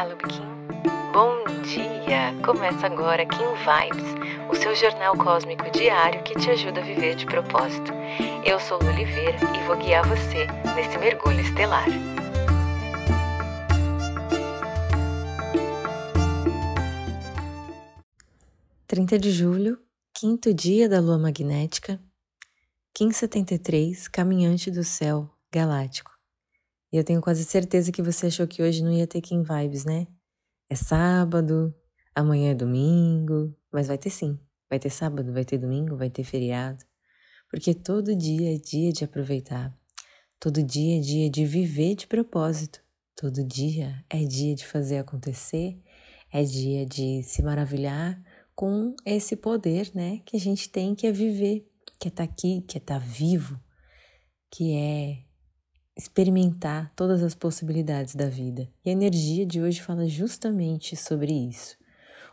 Fala, Kim. Bom dia! Começa agora Kim Vibes, o seu jornal cósmico diário que te ajuda a viver de propósito. Eu sou Lu Oliveira e vou guiar você nesse mergulho estelar. Trinta de julho, quinto dia da lua magnética, Kim 73, caminhante do céu galáctico. E eu tenho quase certeza que você achou que hoje não ia ter Kim Vibes, né? É sábado, amanhã é domingo, mas vai ter sim. Vai ter sábado, vai ter domingo, vai ter feriado. Porque todo dia é dia de aproveitar. Todo dia é dia de viver de propósito. Todo dia é dia de fazer acontecer. É dia de se maravilhar com esse poder, né, que a gente tem que é viver, que é estar tá aqui, que é estar tá vivo, que é experimentar todas as possibilidades da vida. E a energia de hoje fala justamente sobre isso.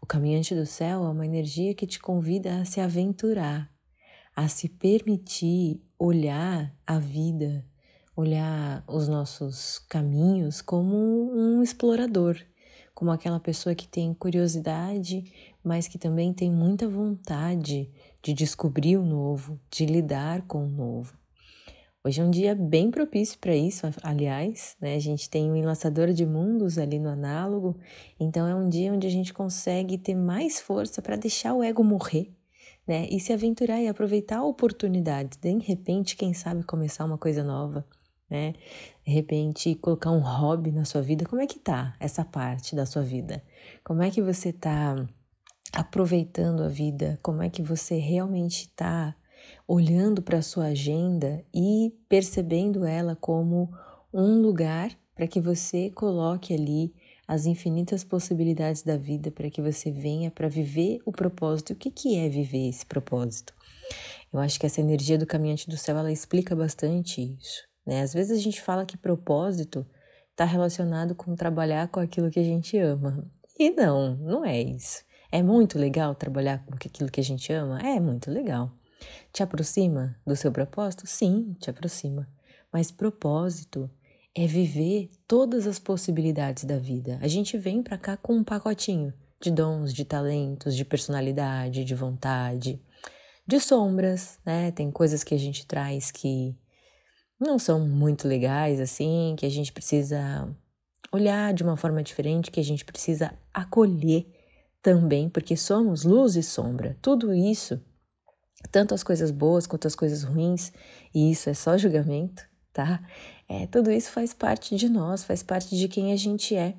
O caminhante do céu é uma energia que te convida a se aventurar, a se permitir olhar a vida, olhar os nossos caminhos como um explorador, como aquela pessoa que tem curiosidade, mas que também tem muita vontade de descobrir o novo, de lidar com o novo. Hoje é um dia bem propício para isso, aliás, né? A gente tem um enlaçador de mundos ali no análogo, então é um dia onde a gente consegue ter mais força para deixar o ego morrer, né? E se aventurar e aproveitar a oportunidade. De repente, quem sabe começar uma coisa nova, né? De repente, colocar um hobby na sua vida. Como é que tá essa parte da sua vida? Como é que você tá aproveitando a vida? Como é que você realmente tá olhando para a sua agenda e percebendo ela como um lugar para que você coloque ali as infinitas possibilidades da vida para que você venha para viver o propósito. O que, que é viver esse propósito? Eu acho que essa energia do caminhante do céu ela explica bastante isso. Né? Às vezes a gente fala que propósito está relacionado com trabalhar com aquilo que a gente ama. E não, não é isso. É muito legal trabalhar com aquilo que a gente ama? É muito legal. Te aproxima do seu propósito? Sim, te aproxima. Mas propósito é viver todas as possibilidades da vida. A gente vem para cá com um pacotinho de dons, de talentos, de personalidade, de vontade, de sombras, né? Tem coisas que a gente traz que não são muito legais assim, que a gente precisa olhar de uma forma diferente, que a gente precisa acolher também, porque somos luz e sombra. Tudo isso tanto as coisas boas quanto as coisas ruins, e isso é só julgamento, tá? É, tudo isso faz parte de nós, faz parte de quem a gente é.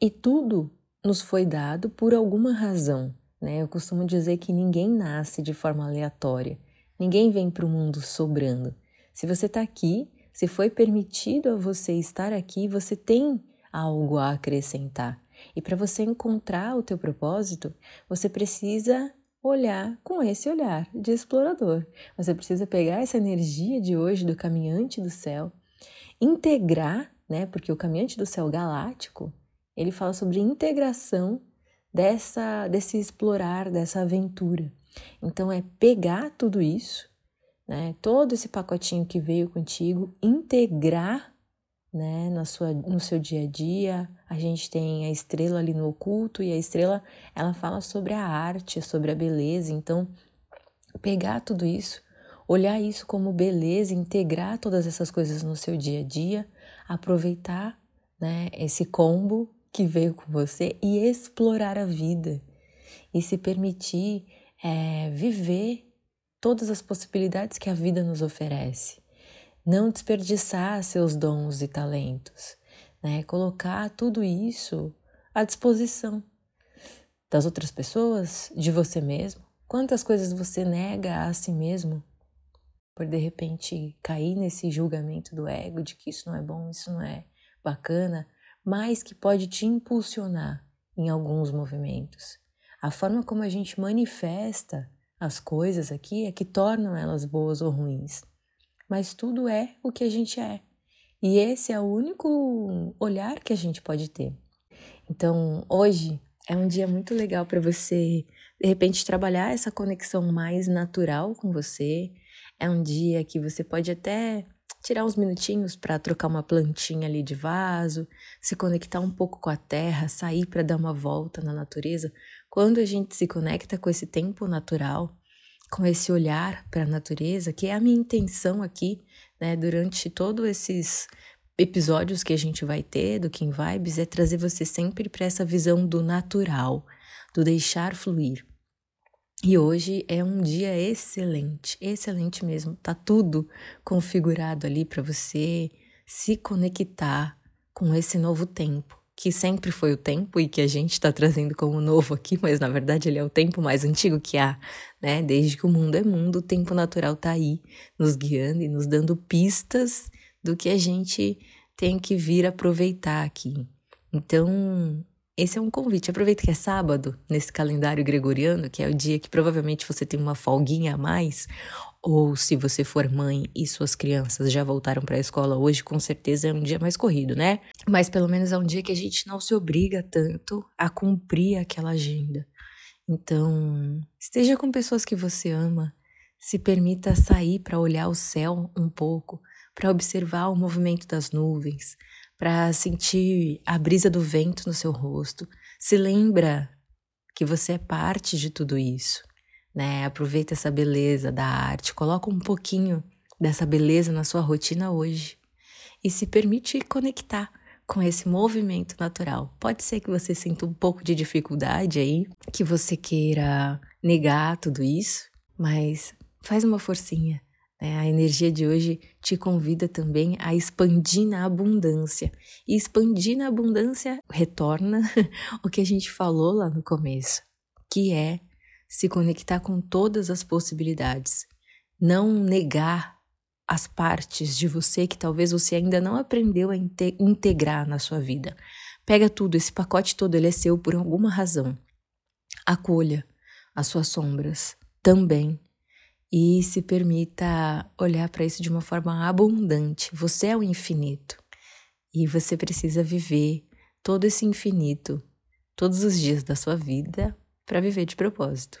E tudo nos foi dado por alguma razão, né? Eu costumo dizer que ninguém nasce de forma aleatória, ninguém vem para o mundo sobrando. Se você está aqui, se foi permitido a você estar aqui, você tem algo a acrescentar. E para você encontrar o teu propósito, você precisa olhar com esse olhar de explorador. Você precisa pegar essa energia de hoje do caminhante do céu, integrar, né? Porque o caminhante do céu galáctico, ele fala sobre integração dessa desse explorar, dessa aventura. Então é pegar tudo isso, né? Todo esse pacotinho que veio contigo, integrar né, na sua, no seu dia a dia. A gente tem a estrela ali no oculto e a estrela ela fala sobre a arte, sobre a beleza. Então, pegar tudo isso, olhar isso como beleza, integrar todas essas coisas no seu dia a dia, aproveitar né, esse combo que veio com você e explorar a vida e se permitir é, viver todas as possibilidades que a vida nos oferece não desperdiçar seus dons e talentos, né? Colocar tudo isso à disposição das outras pessoas, de você mesmo. Quantas coisas você nega a si mesmo por de repente cair nesse julgamento do ego de que isso não é bom, isso não é bacana, mas que pode te impulsionar em alguns movimentos. A forma como a gente manifesta as coisas aqui é que tornam elas boas ou ruins mas tudo é o que a gente é. E esse é o único olhar que a gente pode ter. Então, hoje é um dia muito legal para você, de repente, trabalhar essa conexão mais natural com você. É um dia que você pode até tirar uns minutinhos para trocar uma plantinha ali de vaso, se conectar um pouco com a terra, sair para dar uma volta na natureza. Quando a gente se conecta com esse tempo natural, com esse olhar para a natureza, que é a minha intenção aqui, né, durante todos esses episódios que a gente vai ter do Kim Vibes, é trazer você sempre para essa visão do natural, do deixar fluir. E hoje é um dia excelente, excelente mesmo. Tá tudo configurado ali para você se conectar com esse novo tempo, que sempre foi o tempo e que a gente está trazendo como novo aqui, mas na verdade ele é o tempo mais antigo que há, né? Desde que o mundo é mundo, o tempo natural tá aí, nos guiando e nos dando pistas do que a gente tem que vir aproveitar aqui. Então, esse é um convite. Aproveita que é sábado, nesse calendário gregoriano, que é o dia que provavelmente você tem uma folguinha a mais, ou se você for mãe e suas crianças já voltaram para a escola hoje, com certeza é um dia mais corrido, né? Mas pelo menos é um dia que a gente não se obriga tanto a cumprir aquela agenda. Então, esteja com pessoas que você ama, se permita sair para olhar o céu um pouco, para observar o movimento das nuvens, para sentir a brisa do vento no seu rosto. Se lembra que você é parte de tudo isso, né? Aproveita essa beleza da arte, coloca um pouquinho dessa beleza na sua rotina hoje e se permite conectar com esse movimento natural. Pode ser que você sinta um pouco de dificuldade aí, que você queira negar tudo isso, mas faz uma forcinha, né? A energia de hoje te convida também a expandir na abundância. E expandir na abundância retorna o que a gente falou lá no começo, que é se conectar com todas as possibilidades. Não negar as partes de você que talvez você ainda não aprendeu a integrar na sua vida. Pega tudo, esse pacote todo ele é seu por alguma razão. Acolha as suas sombras também e se permita olhar para isso de uma forma abundante. Você é o infinito e você precisa viver todo esse infinito todos os dias da sua vida para viver de propósito.